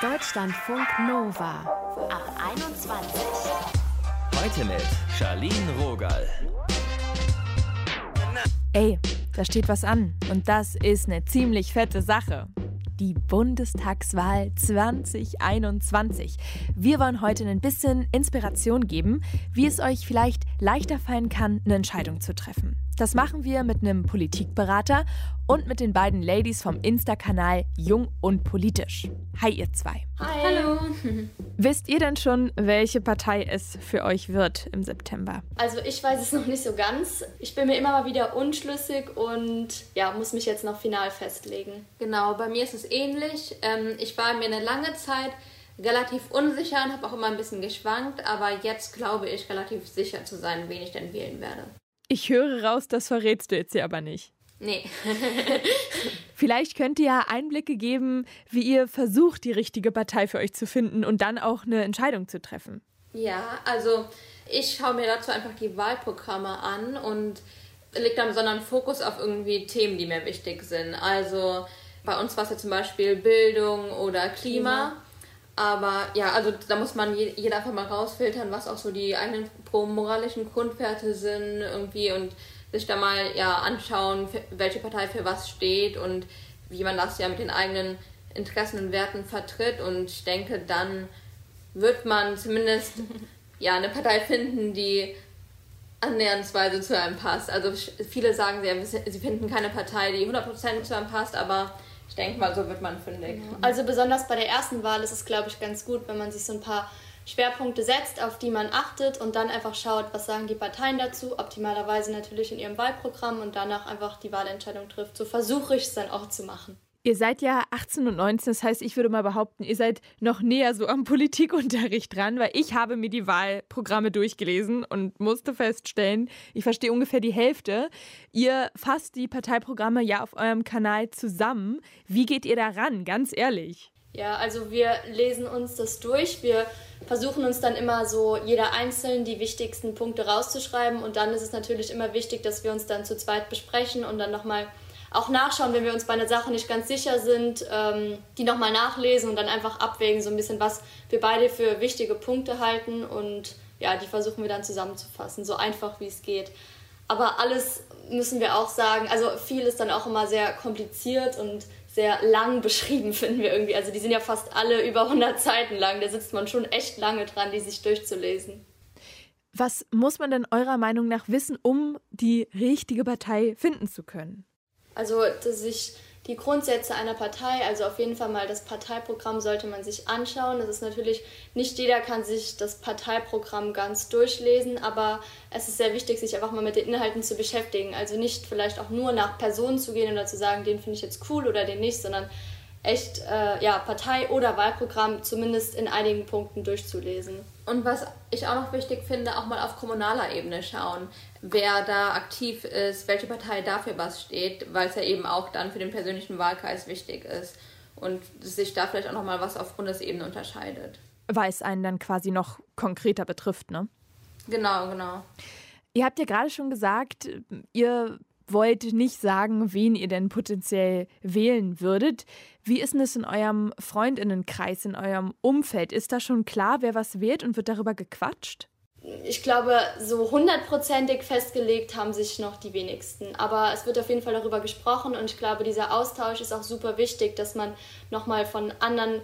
Deutschlandfunk Nova ab 21. Heute mit Charlene Rogal. Ey, da steht was an. Und das ist eine ziemlich fette Sache. Die Bundestagswahl 2021. Wir wollen heute ein bisschen Inspiration geben, wie es euch vielleicht leichter fallen kann, eine Entscheidung zu treffen. Das machen wir mit einem Politikberater und mit den beiden Ladies vom Insta-Kanal Jung und Politisch. Hi, ihr zwei. Hi. Hallo. Wisst ihr denn schon, welche Partei es für euch wird im September? Also ich weiß es noch nicht so ganz. Ich bin mir immer mal wieder unschlüssig und ja, muss mich jetzt noch final festlegen. Genau, bei mir ist es ähnlich. Ähm, ich war mir eine lange Zeit relativ unsicher und habe auch immer ein bisschen geschwankt, aber jetzt glaube ich relativ sicher zu sein, wen ich denn wählen werde. Ich höre raus, das verrätst du jetzt hier aber nicht. Nee. Vielleicht könnt ihr ja Einblicke geben, wie ihr versucht, die richtige Partei für euch zu finden und dann auch eine Entscheidung zu treffen. Ja, also ich schaue mir dazu einfach die Wahlprogramme an und lege dann besonderen Fokus auf irgendwie Themen, die mir wichtig sind. Also bei uns war es ja zum Beispiel Bildung oder Klima. Klima. Aber ja, also da muss man jeder einfach mal rausfiltern, was auch so die eigenen moralischen Grundwerte sind irgendwie und sich da mal ja anschauen, welche Partei für was steht und wie man das ja mit den eigenen Interessen und Werten vertritt. Und ich denke, dann wird man zumindest ja eine Partei finden, die annähernsweise zu einem passt. Also viele sagen, sie, sie finden keine Partei, die 100% zu einem passt, aber ich denke mal, so wird man fündig. Also besonders bei der ersten Wahl ist es, glaube ich, ganz gut, wenn man sich so ein paar Schwerpunkte setzt, auf die man achtet und dann einfach schaut, was sagen die Parteien dazu, optimalerweise natürlich in ihrem Wahlprogramm und danach einfach die Wahlentscheidung trifft. So versuche ich es dann auch zu machen. Ihr seid ja 18 und 19, das heißt, ich würde mal behaupten, ihr seid noch näher so am Politikunterricht dran, weil ich habe mir die Wahlprogramme durchgelesen und musste feststellen, ich verstehe ungefähr die Hälfte. Ihr fasst die Parteiprogramme ja auf eurem Kanal zusammen. Wie geht ihr da ran, ganz ehrlich? Ja, also wir lesen uns das durch. Wir versuchen uns dann immer so jeder einzeln die wichtigsten Punkte rauszuschreiben und dann ist es natürlich immer wichtig, dass wir uns dann zu zweit besprechen und dann nochmal mal auch nachschauen, wenn wir uns bei einer Sache nicht ganz sicher sind, ähm, die nochmal nachlesen und dann einfach abwägen, so ein bisschen, was wir beide für wichtige Punkte halten und ja, die versuchen wir dann zusammenzufassen, so einfach wie es geht. Aber alles müssen wir auch sagen, also viel ist dann auch immer sehr kompliziert und sehr lang beschrieben, finden wir irgendwie. Also die sind ja fast alle über 100 Seiten lang, da sitzt man schon echt lange dran, die sich durchzulesen. Was muss man denn eurer Meinung nach wissen, um die richtige Partei finden zu können? Also, dass sich die Grundsätze einer Partei, also auf jeden Fall mal das Parteiprogramm sollte man sich anschauen. Das ist natürlich, nicht jeder kann sich das Parteiprogramm ganz durchlesen, aber es ist sehr wichtig, sich einfach mal mit den Inhalten zu beschäftigen. Also nicht vielleicht auch nur nach Personen zu gehen oder zu sagen, den finde ich jetzt cool oder den nicht, sondern echt äh, ja, Partei- oder Wahlprogramm zumindest in einigen Punkten durchzulesen. Und was ich auch noch wichtig finde, auch mal auf kommunaler Ebene schauen, wer da aktiv ist, welche Partei dafür was steht, weil es ja eben auch dann für den persönlichen Wahlkreis wichtig ist und sich da vielleicht auch noch mal was auf Bundesebene unterscheidet. Weil es einen dann quasi noch konkreter betrifft, ne? Genau, genau. Ihr habt ja gerade schon gesagt, ihr wollt nicht sagen, wen ihr denn potenziell wählen würdet. Wie ist denn es in eurem Freundinnenkreis, in eurem Umfeld? Ist da schon klar, wer was wählt und wird darüber gequatscht? Ich glaube, so hundertprozentig festgelegt haben sich noch die wenigsten. Aber es wird auf jeden Fall darüber gesprochen und ich glaube, dieser Austausch ist auch super wichtig, dass man nochmal von anderen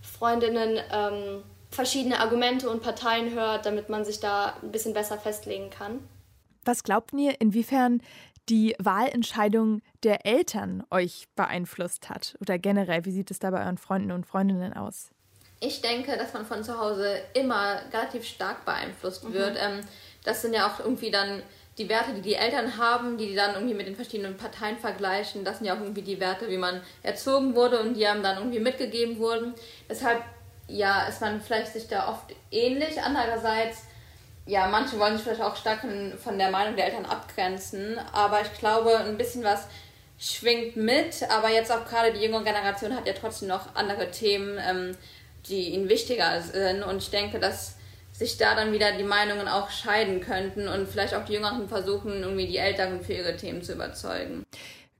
Freundinnen ähm, verschiedene Argumente und Parteien hört, damit man sich da ein bisschen besser festlegen kann. Was glaubt ihr, inwiefern die Wahlentscheidung der Eltern euch beeinflusst hat? Oder generell, wie sieht es da bei euren Freunden und Freundinnen aus? Ich denke, dass man von zu Hause immer relativ stark beeinflusst mhm. wird. Mhm. das sind ja auch irgendwie dann die Werte, die die Eltern haben, die die dann irgendwie mit den verschiedenen Parteien vergleichen. Das sind ja auch irgendwie die Werte, wie man erzogen wurde und die haben dann irgendwie mitgegeben wurden. Deshalb, ja, ist man vielleicht sich da oft ähnlich. Andererseits ja, manche wollen sich vielleicht auch stark von, der Meinung der Eltern abgrenzen, aber ich glaube, ein bisschen was schwingt mit, aber jetzt auch gerade die jüngere Generation hat ja trotzdem noch andere Themen, ähm, die ihnen wichtiger sind und ich denke, dass sich da dann wieder die Meinungen auch scheiden könnten und vielleicht auch die Jüngeren versuchen, irgendwie die Älteren für ihre Themen zu überzeugen.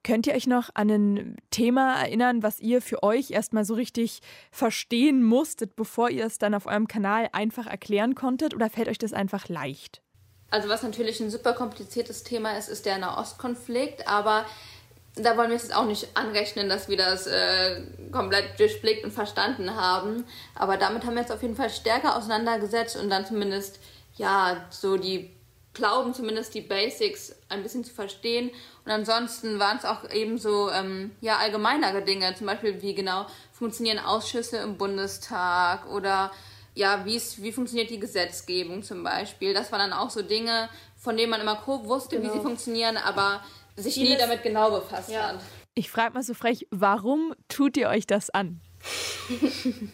Könnt ihr euch noch an ein Thema erinnern, was ihr für euch erstmal so richtig verstehen musstet, bevor ihr es dann auf eurem Kanal einfach erklären konntet? Oder fällt euch das einfach leicht? Also was natürlich ein super kompliziertes Thema ist, ist der Nahostkonflikt, aber da wollen wir es jetzt auch nicht anrechnen, dass wir das äh, komplett durchblickt und verstanden haben. Aber damit haben wir jetzt auf jeden Fall stärker auseinandergesetzt und dann zumindest, ja, so die glauben, zumindest die Basics ein bisschen zu verstehen. Und ansonsten waren es auch eben so, ähm, ja, allgemeinere Dinge, zum Beispiel wie genau funktionieren Ausschüsse im Bundestag oder ja, wie funktioniert die Gesetzgebung zum Beispiel. Das waren dann auch so Dinge, von denen man immer grob wusste, genau. wie sie genau. funktionieren, aber sich nie damit genau befasst ja. hat. Ich frage mal so frech, warum tut ihr euch das an?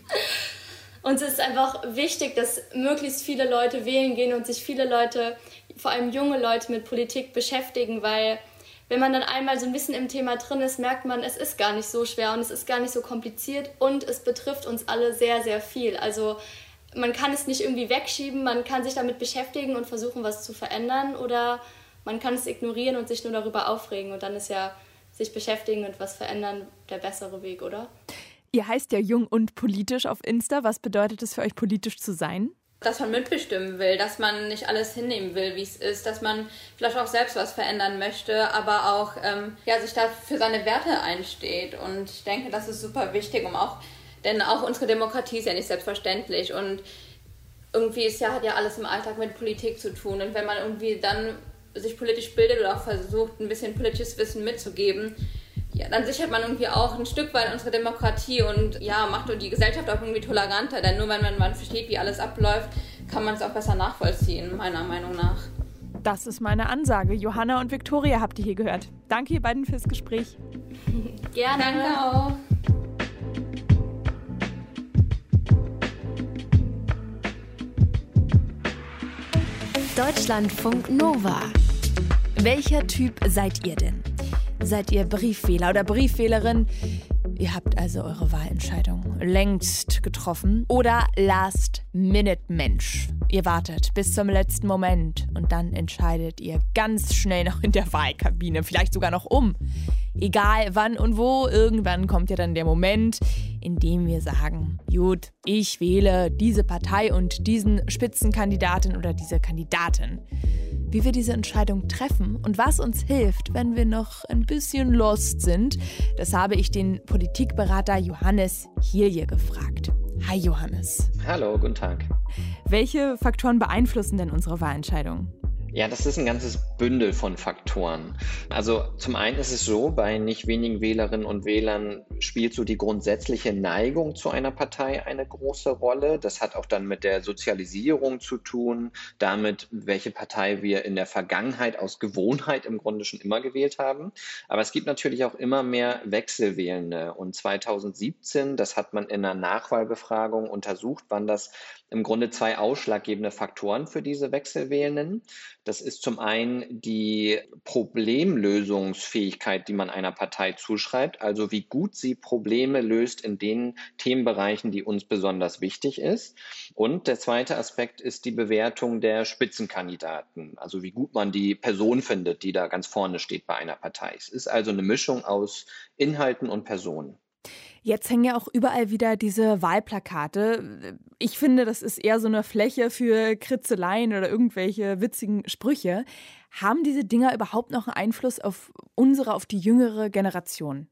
Uns ist einfach wichtig, dass möglichst viele Leute wählen gehen und sich viele Leute, vor allem junge Leute, mit Politik beschäftigen, weil wenn man dann einmal so ein bisschen im Thema drin ist, merkt man, es ist gar nicht so schwer und es ist gar nicht so kompliziert und es betrifft uns alle sehr, sehr viel. Also man kann es nicht irgendwie wegschieben, man kann sich damit beschäftigen und versuchen, was zu verändern oder man kann es ignorieren und sich nur darüber aufregen und dann ist ja sich beschäftigen und was verändern der bessere Weg, oder? Ihr heißt ja jung und politisch auf Insta. Was bedeutet es für euch, politisch zu sein? Dass man mitbestimmen will, dass man nicht alles hinnehmen will, wie es ist, dass man vielleicht auch selbst was verändern möchte, aber auch ähm, ja, sich da für seine Werte einsteht. Und ich denke, das ist super wichtig, um auch, denn auch unsere Demokratie ist ja nicht selbstverständlich und irgendwie ist ja, hat ja alles im Alltag mit Politik zu tun. Und wenn man irgendwie dann sich politisch bildet oder auch versucht, ein bisschen politisches Wissen mitzugeben, ja, dann sichert man irgendwie auch ein Stück weit unsere Demokratie und ja, macht die Gesellschaft auch irgendwie toleranter. Denn nur wenn man, man versteht, wie alles abläuft, kann man es auch besser nachvollziehen, meiner Meinung nach. Das ist meine Ansage. Johanna und Viktoria habt ihr hier gehört. Danke ihr beiden fürs Gespräch. Gerne. Danke auch. Deutschlandfunk Nova. Welcher Typ seid ihr denn? Seid ihr Briefwähler oder Briefwählerin? Ihr habt also eure Wahlentscheidung längst getroffen. Oder Last-Minute-Mensch. Ihr wartet bis zum letzten Moment und dann entscheidet ihr ganz schnell noch in der Wahlkabine, vielleicht sogar noch um. Egal wann und wo, irgendwann kommt ja dann der Moment, in dem wir sagen, gut, ich wähle diese Partei und diesen Spitzenkandidaten oder diese Kandidatin wie wir diese Entscheidung treffen und was uns hilft, wenn wir noch ein bisschen lost sind, das habe ich den Politikberater Johannes Hilje gefragt. Hi Johannes. Hallo, guten Tag. Welche Faktoren beeinflussen denn unsere Wahlentscheidung? Ja, das ist ein ganzes Bündel von Faktoren. Also zum einen ist es so, bei nicht wenigen Wählerinnen und Wählern spielt so die grundsätzliche Neigung zu einer Partei eine große Rolle. Das hat auch dann mit der Sozialisierung zu tun, damit, welche Partei wir in der Vergangenheit aus Gewohnheit im Grunde schon immer gewählt haben. Aber es gibt natürlich auch immer mehr Wechselwählende. Und 2017, das hat man in einer Nachwahlbefragung untersucht, waren das im Grunde zwei ausschlaggebende Faktoren für diese Wechselwählenden. Das ist zum einen die Problemlösungsfähigkeit, die man einer Partei zuschreibt, also wie gut sie Probleme löst in den Themenbereichen, die uns besonders wichtig ist. Und der zweite Aspekt ist die Bewertung der Spitzenkandidaten, also wie gut man die Person findet, die da ganz vorne steht bei einer Partei. Es ist also eine Mischung aus Inhalten und Personen. Jetzt hängen ja auch überall wieder diese Wahlplakate. Ich finde, das ist eher so eine Fläche für Kritzeleien oder irgendwelche witzigen Sprüche. Haben diese Dinger überhaupt noch einen Einfluss auf unsere, auf die jüngere Generation?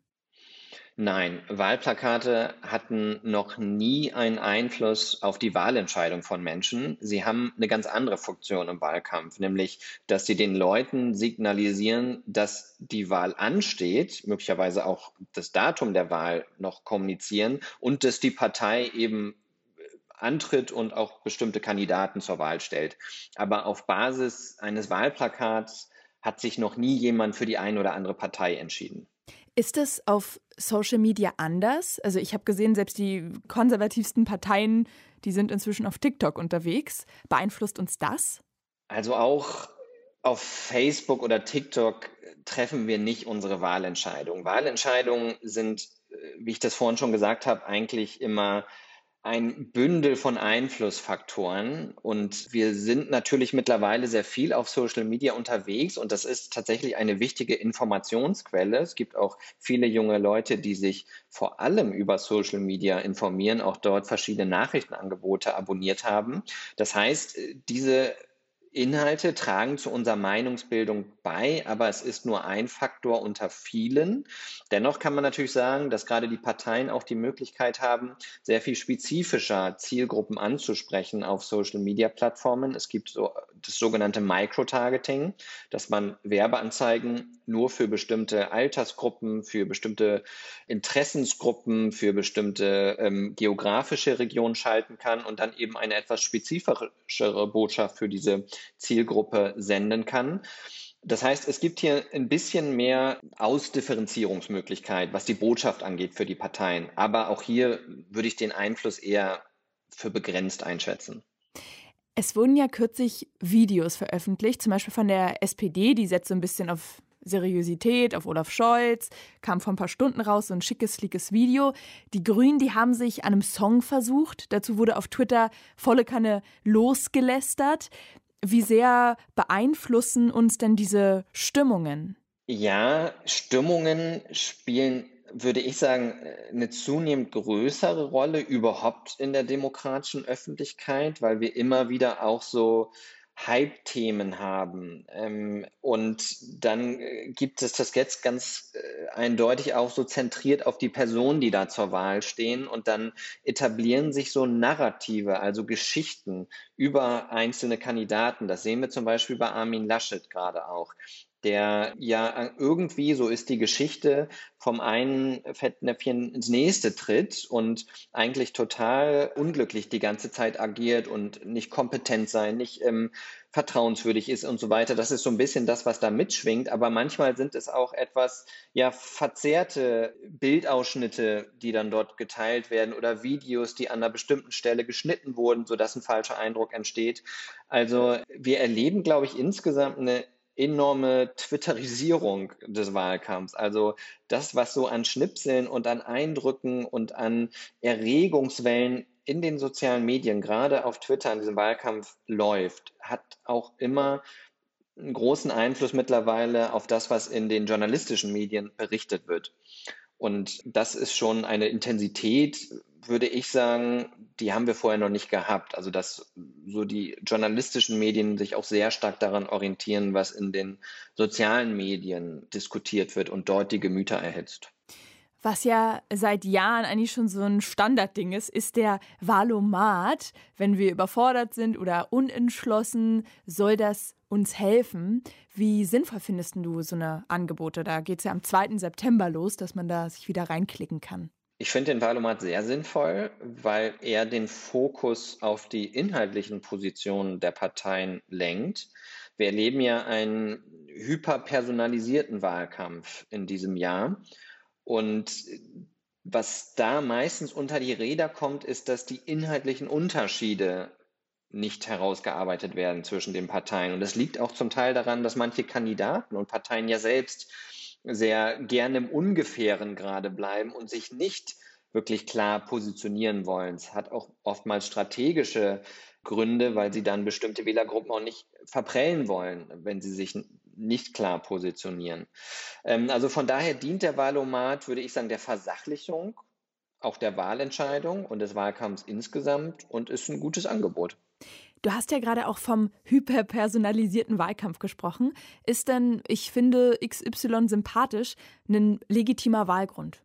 Nein, Wahlplakate hatten noch nie einen Einfluss auf die Wahlentscheidung von Menschen. Sie haben eine ganz andere Funktion im Wahlkampf, nämlich, dass sie den Leuten signalisieren, dass die Wahl ansteht, möglicherweise auch das Datum der Wahl noch kommunizieren und dass die Partei eben antritt und auch bestimmte Kandidaten zur Wahl stellt. Aber auf Basis eines Wahlplakats hat sich noch nie jemand für die eine oder andere Partei entschieden. Ist es auf Social Media anders? Also ich habe gesehen, selbst die konservativsten Parteien, die sind inzwischen auf TikTok unterwegs. Beeinflusst uns das? Also auch auf Facebook oder TikTok treffen wir nicht unsere Wahlentscheidungen. Wahlentscheidungen sind, äh, wie ich das vorhin schon gesagt habe, eigentlich immer ein Bündel von Einflussfaktoren und wir sind natürlich mittlerweile sehr viel auf Social Media unterwegs und das ist tatsächlich eine wichtige Informationsquelle. Es gibt auch viele junge Leute, die sich vor allem über Social Media informieren, auch dort verschiedene Nachrichtenangebote abonniert haben. Das heißt, diese Inhalte tragen zu unserer Meinungsbildung bei, aber es ist nur ein Faktor unter vielen. Dennoch kann man natürlich sagen, dass gerade die Parteien auch die Möglichkeit haben, sehr viel spezifischer Zielgruppen anzusprechen auf Social-Media-Plattformen. Es gibt so das sogenannte Microtargeting, dass man Werbeanzeigen nur für bestimmte Altersgruppen, für bestimmte Interessensgruppen, für bestimmte ähm, geografische Regionen schalten kann und dann eben eine etwas spezifischere Botschaft für diese Zielgruppe senden kann. Das heißt, es gibt hier ein bisschen mehr Ausdifferenzierungsmöglichkeit, was die Botschaft angeht für die Parteien. Aber auch hier würde ich den Einfluss eher für begrenzt einschätzen. Es wurden ja kürzlich Videos veröffentlicht, zum Beispiel von der SPD, die setzt so ein bisschen auf Seriosität, auf Olaf Scholz, kam vor ein paar Stunden raus, so ein schickes, sleekes Video. Die Grünen, die haben sich an einem Song versucht. Dazu wurde auf Twitter volle Kanne losgelästert. Wie sehr beeinflussen uns denn diese Stimmungen? Ja, Stimmungen spielen, würde ich sagen, eine zunehmend größere Rolle überhaupt in der demokratischen Öffentlichkeit, weil wir immer wieder auch so Hype-Themen haben. Ähm, und dann äh, gibt es das jetzt ganz äh, eindeutig auch so zentriert auf die Personen, die da zur Wahl stehen. Und dann etablieren sich so Narrative, also Geschichten über einzelne Kandidaten. Das sehen wir zum Beispiel bei Armin Laschet gerade auch der ja irgendwie, so ist die Geschichte, vom einen Fettnäpfchen ins nächste tritt und eigentlich total unglücklich die ganze Zeit agiert und nicht kompetent sein, nicht ähm, vertrauenswürdig ist und so weiter. Das ist so ein bisschen das, was da mitschwingt. Aber manchmal sind es auch etwas, ja, verzerrte Bildausschnitte, die dann dort geteilt werden oder Videos, die an einer bestimmten Stelle geschnitten wurden, sodass ein falscher Eindruck entsteht. Also wir erleben, glaube ich, insgesamt eine enorme Twitterisierung des Wahlkampfs. Also das, was so an Schnipseln und an Eindrücken und an Erregungswellen in den sozialen Medien, gerade auf Twitter in diesem Wahlkampf läuft, hat auch immer einen großen Einfluss mittlerweile auf das, was in den journalistischen Medien berichtet wird. Und das ist schon eine Intensität, würde ich sagen, die haben wir vorher noch nicht gehabt. Also dass so die journalistischen Medien sich auch sehr stark daran orientieren, was in den sozialen Medien diskutiert wird und dort die Gemüter erhitzt. Was ja seit Jahren eigentlich schon so ein Standardding ist, ist der Valomat. Wenn wir überfordert sind oder unentschlossen, soll das uns helfen. Wie sinnvoll findest du so eine Angebote? Da geht es ja am 2. September los, dass man da sich wieder reinklicken kann. Ich finde den Wahlomat sehr sinnvoll, weil er den Fokus auf die inhaltlichen Positionen der Parteien lenkt. Wir erleben ja einen hyperpersonalisierten Wahlkampf in diesem Jahr. Und was da meistens unter die Räder kommt, ist, dass die inhaltlichen Unterschiede nicht herausgearbeitet werden zwischen den Parteien. Und das liegt auch zum Teil daran, dass manche Kandidaten und Parteien ja selbst sehr gerne im Ungefähren gerade bleiben und sich nicht wirklich klar positionieren wollen. Es hat auch oftmals strategische Gründe, weil sie dann bestimmte Wählergruppen auch nicht verprellen wollen, wenn sie sich nicht klar positionieren. Ähm, also von daher dient der Wahlomat, würde ich sagen, der Versachlichung auch der Wahlentscheidung und des Wahlkampfs insgesamt und ist ein gutes Angebot. Du hast ja gerade auch vom hyperpersonalisierten Wahlkampf gesprochen. Ist denn, ich finde XY sympathisch, ein legitimer Wahlgrund?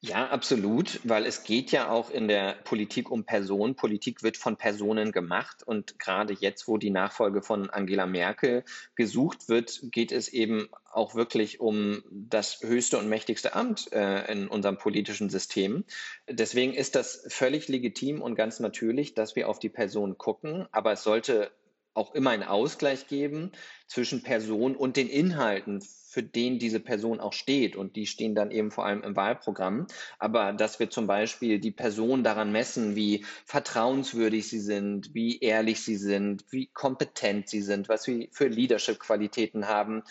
Ja, absolut, weil es geht ja auch in der Politik um Personen. Politik wird von Personen gemacht und gerade jetzt, wo die Nachfolge von Angela Merkel gesucht wird, geht es eben auch wirklich um das höchste und mächtigste Amt äh, in unserem politischen System. Deswegen ist das völlig legitim und ganz natürlich, dass wir auf die Person gucken, aber es sollte auch immer einen Ausgleich geben zwischen Person und den Inhalten, für den diese Person auch steht. Und die stehen dann eben vor allem im Wahlprogramm. Aber dass wir zum Beispiel die Person daran messen, wie vertrauenswürdig sie sind, wie ehrlich sie sind, wie kompetent sie sind, was sie für Leadership-Qualitäten haben,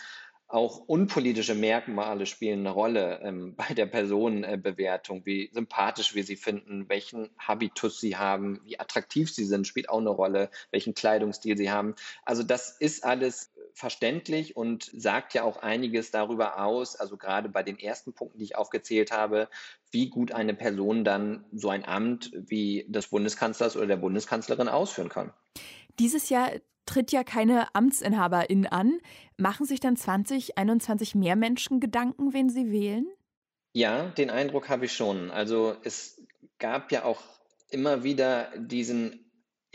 auch unpolitische Merkmale spielen eine Rolle ähm, bei der Personenbewertung, wie sympathisch wir sie finden, welchen Habitus sie haben, wie attraktiv sie sind, spielt auch eine Rolle, welchen Kleidungsstil sie haben. Also das ist alles verständlich und sagt ja auch einiges darüber aus, also gerade bei den ersten Punkten, die ich aufgezählt habe, wie gut eine Person dann so ein Amt wie des Bundeskanzlers oder der Bundeskanzlerin ausführen kann. Dieses Jahr tritt ja keine Amtsinhaberin an. Machen sich dann 2021 mehr Menschen Gedanken, wen sie wählen? Ja, den Eindruck habe ich schon. Also es gab ja auch immer wieder diesen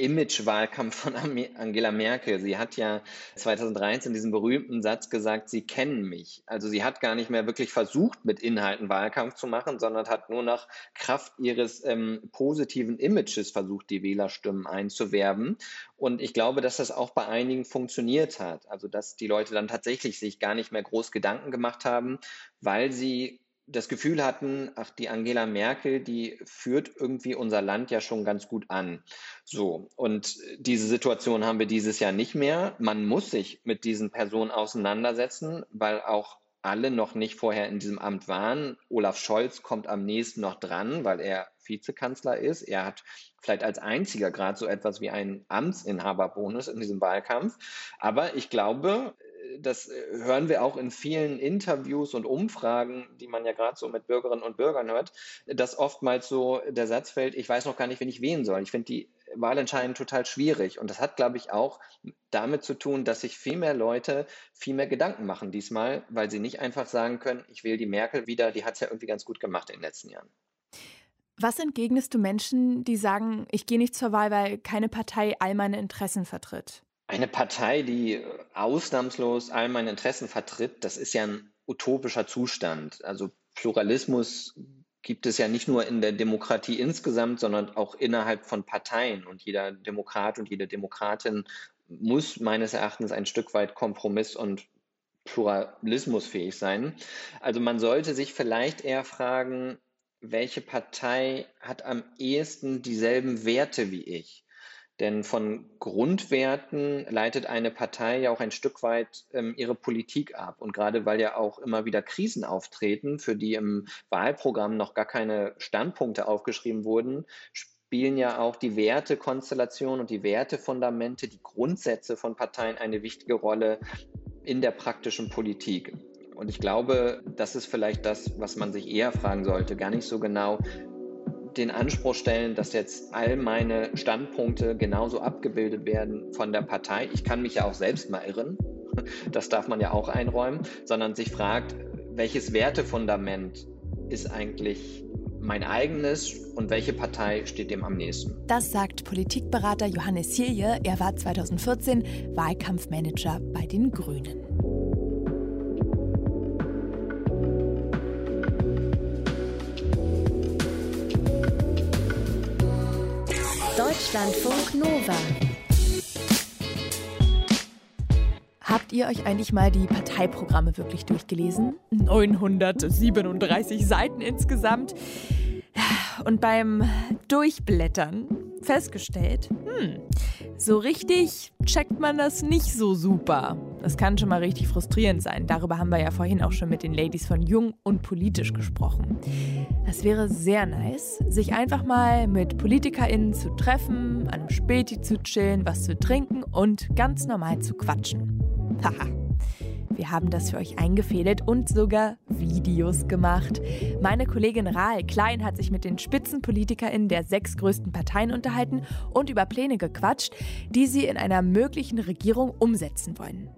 Image-Wahlkampf von Angela Merkel. Sie hat ja 2013 diesen berühmten Satz gesagt, Sie kennen mich. Also sie hat gar nicht mehr wirklich versucht, mit Inhalten Wahlkampf zu machen, sondern hat nur nach Kraft ihres ähm, positiven Images versucht, die Wählerstimmen einzuwerben. Und ich glaube, dass das auch bei einigen funktioniert hat. Also dass die Leute dann tatsächlich sich gar nicht mehr groß Gedanken gemacht haben, weil sie das Gefühl hatten, ach, die Angela Merkel, die führt irgendwie unser Land ja schon ganz gut an. So. Und diese Situation haben wir dieses Jahr nicht mehr. Man muss sich mit diesen Personen auseinandersetzen, weil auch alle noch nicht vorher in diesem Amt waren. Olaf Scholz kommt am nächsten noch dran, weil er Vizekanzler ist. Er hat vielleicht als einziger gerade so etwas wie einen Amtsinhaberbonus in diesem Wahlkampf. Aber ich glaube, das äh, hören wir auch in vielen Interviews und Umfragen, die man ja gerade so mit Bürgerinnen und Bürgern hört, dass oftmals so der Satz fällt, ich weiß noch gar nicht, wen ich wählen soll. Ich finde die Wahlentscheidung total schwierig. Und das hat, glaube ich, auch damit zu tun, dass sich viel mehr Leute viel mehr Gedanken machen diesmal, weil sie nicht einfach sagen können, ich wähle die Merkel wieder, die hat es ja irgendwie ganz gut gemacht in den letzten Jahren. Was entgegnest du Menschen, die sagen, ich gehe nicht zur Wahl, weil keine Partei all meine Interessen vertritt? Eine Partei, die ausnahmslos all meine Interessen vertritt, das ist ja ein utopischer Zustand. Also Pluralismus gibt es ja nicht nur in der Demokratie insgesamt, sondern auch innerhalb von Parteien. Und jeder Demokrat und jede Demokratin muss meines Erachtens ein Stück weit Kompromiss und pluralismusfähig sein. Also man sollte sich vielleicht eher fragen, welche Partei hat am ehesten dieselben Werte wie ich? Denn von Grundwerten leitet eine Partei ja auch ein Stück weit ähm, ihre Politik ab. Und gerade weil ja auch immer wieder Krisen auftreten, für die im Wahlprogramm noch gar keine Standpunkte aufgeschrieben wurden, spielen ja auch die Wertekonstellationen und die Wertefundamente, die Grundsätze von Parteien eine wichtige Rolle in der praktischen Politik. Und ich glaube, das ist vielleicht das, was man sich eher fragen sollte. Gar nicht so genau, den Anspruch stellen, dass jetzt all meine Standpunkte genauso abgebildet werden von der Partei. Ich kann mich ja auch selbst mal irren. Das darf man ja auch einräumen, sondern sich fragt, welches Wertefundament ist eigentlich mein eigenes und welche Partei steht dem am nächsten? Das sagt Politikberater Johannes Hilje. Er war 2014 Wahlkampfmanager bei den Grünen. Deutschlandfunk Nova. Habt ihr euch eigentlich mal die Parteiprogramme wirklich durchgelesen? 937 Seiten insgesamt. Und beim Durchblättern festgestellt, hm, so richtig checkt man das nicht so super. Das kann schon mal richtig frustrierend sein. Darüber haben wir ja vorhin auch schon mit den Ladies von Jung und Politisch gesprochen. Es wäre sehr nice, sich einfach mal mit PolitikerInnen zu treffen, an einem Späti zu chillen, was zu trinken und ganz normal zu quatschen. Haha. Wir haben das für euch eingefädelt und sogar Videos gemacht. Meine Kollegin Rahl Klein hat sich mit den SpitzenpolitikerInnen der sechs größten Parteien unterhalten und über Pläne gequatscht, die sie in einer möglichen Regierung umsetzen wollen.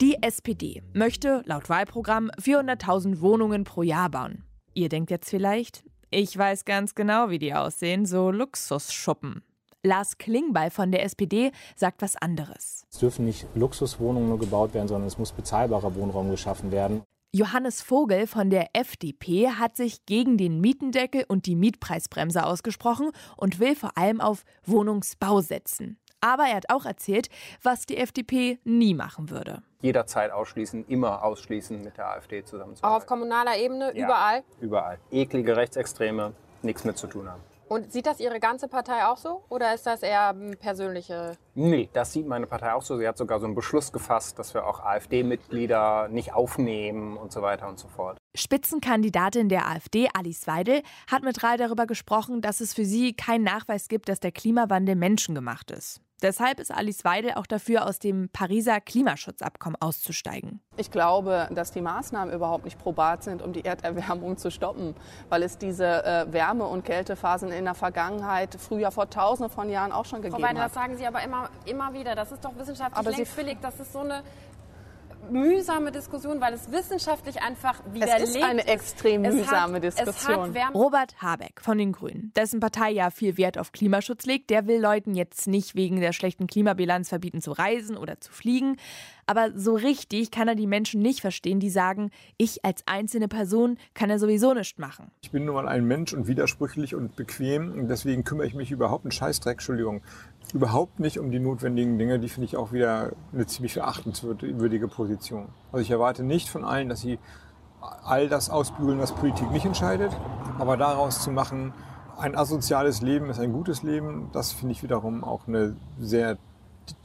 Die SPD möchte laut Wahlprogramm 400.000 Wohnungen pro Jahr bauen. Ihr denkt jetzt vielleicht, ich weiß ganz genau, wie die aussehen, so Luxusschuppen. Lars Klingbeil von der SPD sagt was anderes. Es dürfen nicht Luxuswohnungen nur gebaut werden, sondern es muss bezahlbarer Wohnraum geschaffen werden. Johannes Vogel von der FDP hat sich gegen den Mietendeckel und die Mietpreisbremse ausgesprochen und will vor allem auf Wohnungsbau setzen. Aber er hat auch erzählt, was die FDP nie machen würde. Jederzeit ausschließen, immer ausschließen, mit der AfD zusammenzuarbeiten. Auch auf kommunaler Ebene, ja, überall? Überall. Eklige Rechtsextreme, nichts mit zu tun haben. Und sieht das Ihre ganze Partei auch so oder ist das eher persönliche? Nee, das sieht meine Partei auch so. Sie hat sogar so einen Beschluss gefasst, dass wir auch AfD-Mitglieder nicht aufnehmen und so weiter und so fort. Spitzenkandidatin der AfD, Alice Weidel, hat mit Rahl darüber gesprochen, dass es für sie keinen Nachweis gibt, dass der Klimawandel menschengemacht ist. Deshalb ist Alice Weidel auch dafür, aus dem Pariser Klimaschutzabkommen auszusteigen. Ich glaube, dass die Maßnahmen überhaupt nicht probat sind, um die Erderwärmung zu stoppen, weil es diese äh, Wärme- und Kältephasen in der Vergangenheit früher vor tausenden von Jahren auch schon gegeben Frau Weidel, hat. Das sagen Sie aber immer, immer wieder. Das ist doch wissenschaftlich aber längst billig. Das ist so eine mühsame Diskussion, weil es wissenschaftlich einfach widerlegt Es ist eine extrem es mühsame hat, Diskussion. Robert Habeck von den Grünen, dessen Partei ja viel Wert auf Klimaschutz legt, der will Leuten jetzt nicht wegen der schlechten Klimabilanz verbieten zu reisen oder zu fliegen. Aber so richtig kann er die Menschen nicht verstehen, die sagen, ich als einzelne Person kann er sowieso nichts machen. Ich bin nun mal ein Mensch und widersprüchlich und bequem und deswegen kümmere ich mich überhaupt einen Scheißdreck, Entschuldigung, überhaupt nicht um die notwendigen Dinge. Die finde ich auch wieder eine ziemlich verachtenswürdige Position. Also ich erwarte nicht von allen, dass sie all das ausbügeln, was Politik nicht entscheidet, aber daraus zu machen, ein asoziales Leben ist ein gutes Leben, das finde ich wiederum auch eine sehr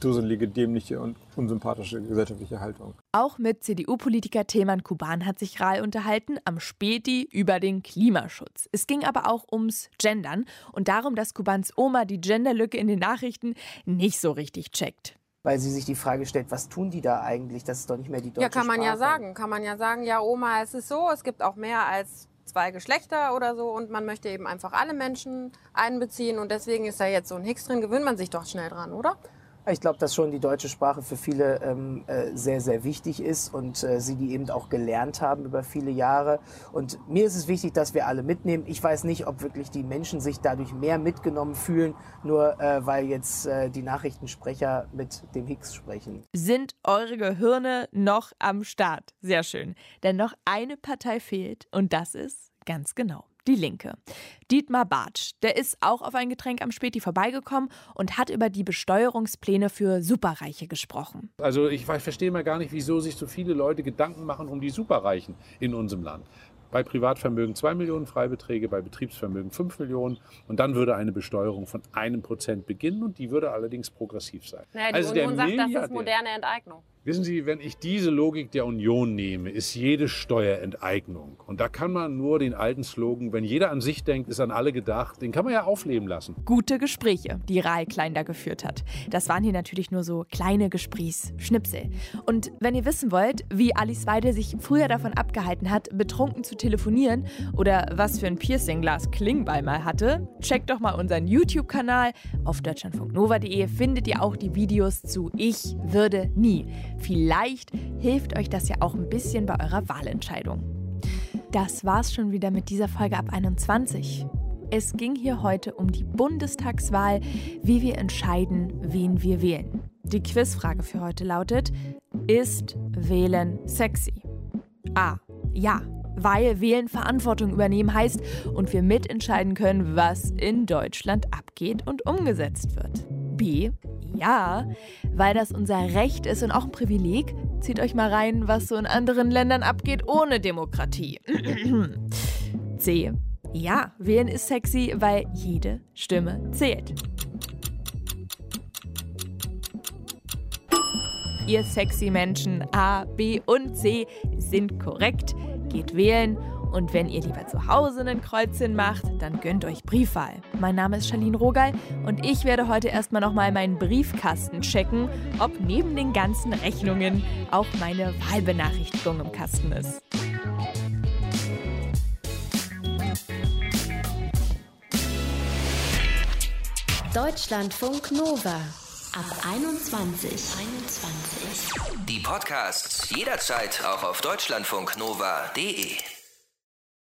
dusselige, dämliche und unsympathische gesellschaftliche Haltung. Auch mit CDU-Politiker Tilman Kuban hat sich Rahl unterhalten, am Späti über den Klimaschutz. Es ging aber auch ums Gendern und darum, dass Kubans Oma die Genderlücke in den Nachrichten nicht so richtig checkt. Weil sie sich die Frage stellt, was tun die da eigentlich? Das ist doch nicht mehr die deutsche Ja, kann man Sprache. ja sagen. Kann man ja sagen, ja Oma, es ist so, es gibt auch mehr als zwei Geschlechter oder so und man möchte eben einfach alle Menschen einbeziehen und deswegen ist da jetzt so ein Hicks drin, gewöhnt man sich doch schnell dran, oder? Ich glaube, dass schon die deutsche Sprache für viele ähm, äh, sehr, sehr wichtig ist und äh, sie die eben auch gelernt haben über viele Jahre. Und mir ist es wichtig, dass wir alle mitnehmen. Ich weiß nicht, ob wirklich die Menschen sich dadurch mehr mitgenommen fühlen, nur äh, weil jetzt äh, die Nachrichtensprecher mit dem Hicks sprechen. Sind eure Gehirne noch am Start? Sehr schön. Denn noch eine Partei fehlt und das ist ganz genau die Linke. Dietmar Bartsch, der ist auch auf ein Getränk am Späti vorbeigekommen und hat über die Besteuerungspläne für Superreiche gesprochen. Also ich verstehe mal gar nicht, wieso sich so viele Leute Gedanken machen um die Superreichen in unserem Land. Bei Privatvermögen 2 Millionen Freibeträge, bei Betriebsvermögen 5 Millionen. Und dann würde eine Besteuerung von einem Prozent beginnen und die würde allerdings progressiv sein. Naja, die also Union der sagt, das ist moderne Enteignung. Wissen Sie, wenn ich diese Logik der Union nehme, ist jede Steuerenteignung. Und da kann man nur den alten Slogan, wenn jeder an sich denkt, ist an alle gedacht, den kann man ja aufleben lassen. Gute Gespräche, die Rahl Klein da geführt hat. Das waren hier natürlich nur so kleine Gesprächsschnipsel. Und wenn ihr wissen wollt, wie Alice Weidel sich früher davon abgehalten hat, betrunken zu telefonieren oder was für ein Piercing Lars Klingbeil mal hatte, checkt doch mal unseren YouTube-Kanal. Auf deutschlandfunknova.de findet ihr auch die Videos zu Ich würde nie. Vielleicht hilft euch das ja auch ein bisschen bei eurer Wahlentscheidung. Das war's schon wieder mit dieser Folge ab 21. Es ging hier heute um die Bundestagswahl, wie wir entscheiden, wen wir wählen. Die Quizfrage für heute lautet: Ist Wählen sexy? A. Ja, weil Wählen Verantwortung übernehmen heißt und wir mitentscheiden können, was in Deutschland abgeht und umgesetzt wird. B. Ja, weil das unser Recht ist und auch ein Privileg. Zieht euch mal rein, was so in anderen Ländern abgeht ohne Demokratie. C. Ja, wählen ist sexy, weil jede Stimme zählt. Ihr sexy Menschen A, B und C sind korrekt. Geht wählen. Und wenn ihr lieber zu Hause einen Kreuzchen macht, dann gönnt euch Briefwahl. Mein Name ist Charlene Rogal und ich werde heute erstmal nochmal meinen Briefkasten checken, ob neben den ganzen Rechnungen auch meine Wahlbenachrichtigung im Kasten ist. Deutschlandfunk Nova ab 21. 21. Die Podcasts jederzeit auch auf deutschlandfunknova.de.